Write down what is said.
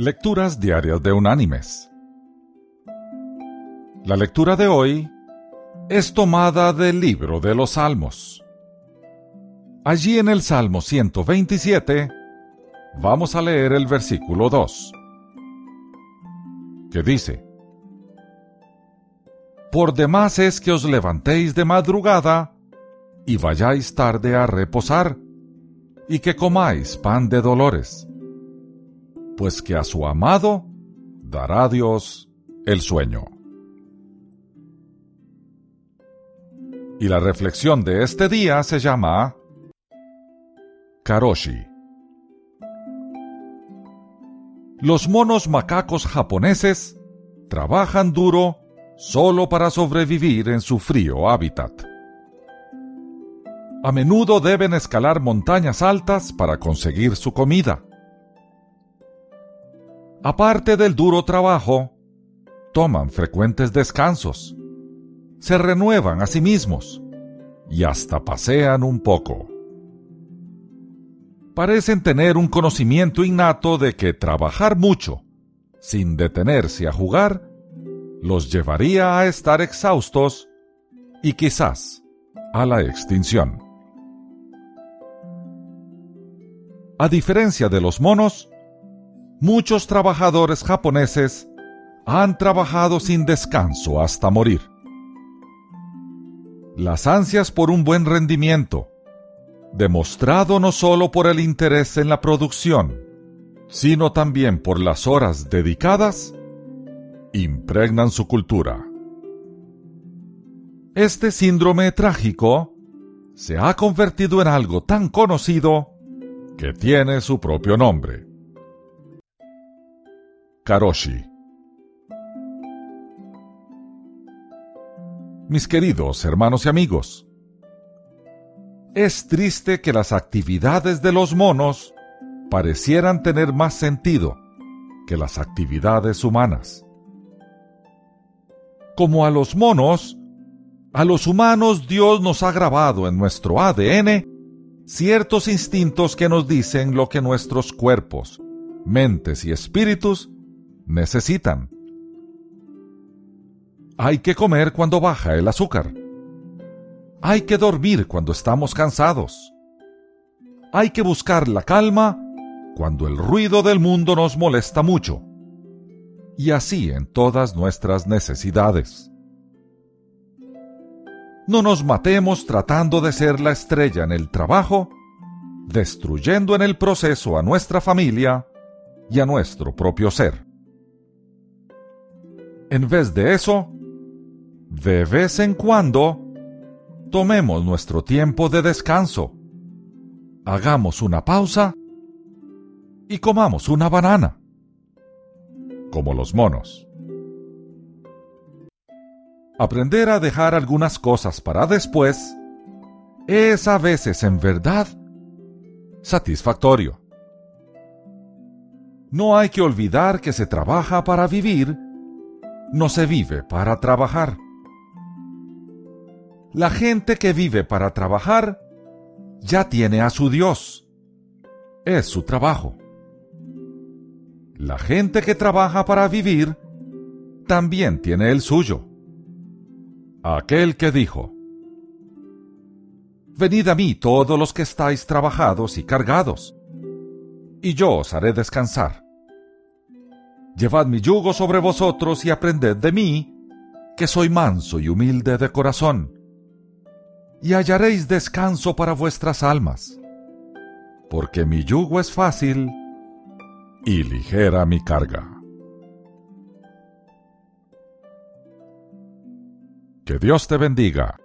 Lecturas Diarias de Unánimes. La lectura de hoy es tomada del libro de los Salmos. Allí en el Salmo 127 vamos a leer el versículo 2, que dice, Por demás es que os levantéis de madrugada y vayáis tarde a reposar, y que comáis pan de dolores pues que a su amado dará Dios el sueño. Y la reflexión de este día se llama Karoshi. Los monos macacos japoneses trabajan duro solo para sobrevivir en su frío hábitat. A menudo deben escalar montañas altas para conseguir su comida Aparte del duro trabajo, toman frecuentes descansos, se renuevan a sí mismos y hasta pasean un poco. Parecen tener un conocimiento innato de que trabajar mucho, sin detenerse a jugar, los llevaría a estar exhaustos y quizás a la extinción. A diferencia de los monos, muchos trabajadores japoneses han trabajado sin descanso hasta morir. Las ansias por un buen rendimiento, demostrado no solo por el interés en la producción, sino también por las horas dedicadas, impregnan su cultura. Este síndrome trágico se ha convertido en algo tan conocido que tiene su propio nombre. Karoshi. Mis queridos hermanos y amigos, es triste que las actividades de los monos parecieran tener más sentido que las actividades humanas. Como a los monos, a los humanos Dios nos ha grabado en nuestro ADN ciertos instintos que nos dicen lo que nuestros cuerpos, mentes y espíritus necesitan. Hay que comer cuando baja el azúcar. Hay que dormir cuando estamos cansados. Hay que buscar la calma cuando el ruido del mundo nos molesta mucho. Y así en todas nuestras necesidades. No nos matemos tratando de ser la estrella en el trabajo, destruyendo en el proceso a nuestra familia y a nuestro propio ser. En vez de eso, de vez en cuando, tomemos nuestro tiempo de descanso, hagamos una pausa y comamos una banana, como los monos. Aprender a dejar algunas cosas para después es a veces en verdad satisfactorio. No hay que olvidar que se trabaja para vivir no se vive para trabajar. La gente que vive para trabajar ya tiene a su Dios. Es su trabajo. La gente que trabaja para vivir también tiene el suyo. Aquel que dijo, Venid a mí todos los que estáis trabajados y cargados, y yo os haré descansar. Llevad mi yugo sobre vosotros y aprended de mí, que soy manso y humilde de corazón, y hallaréis descanso para vuestras almas, porque mi yugo es fácil y ligera mi carga. Que Dios te bendiga.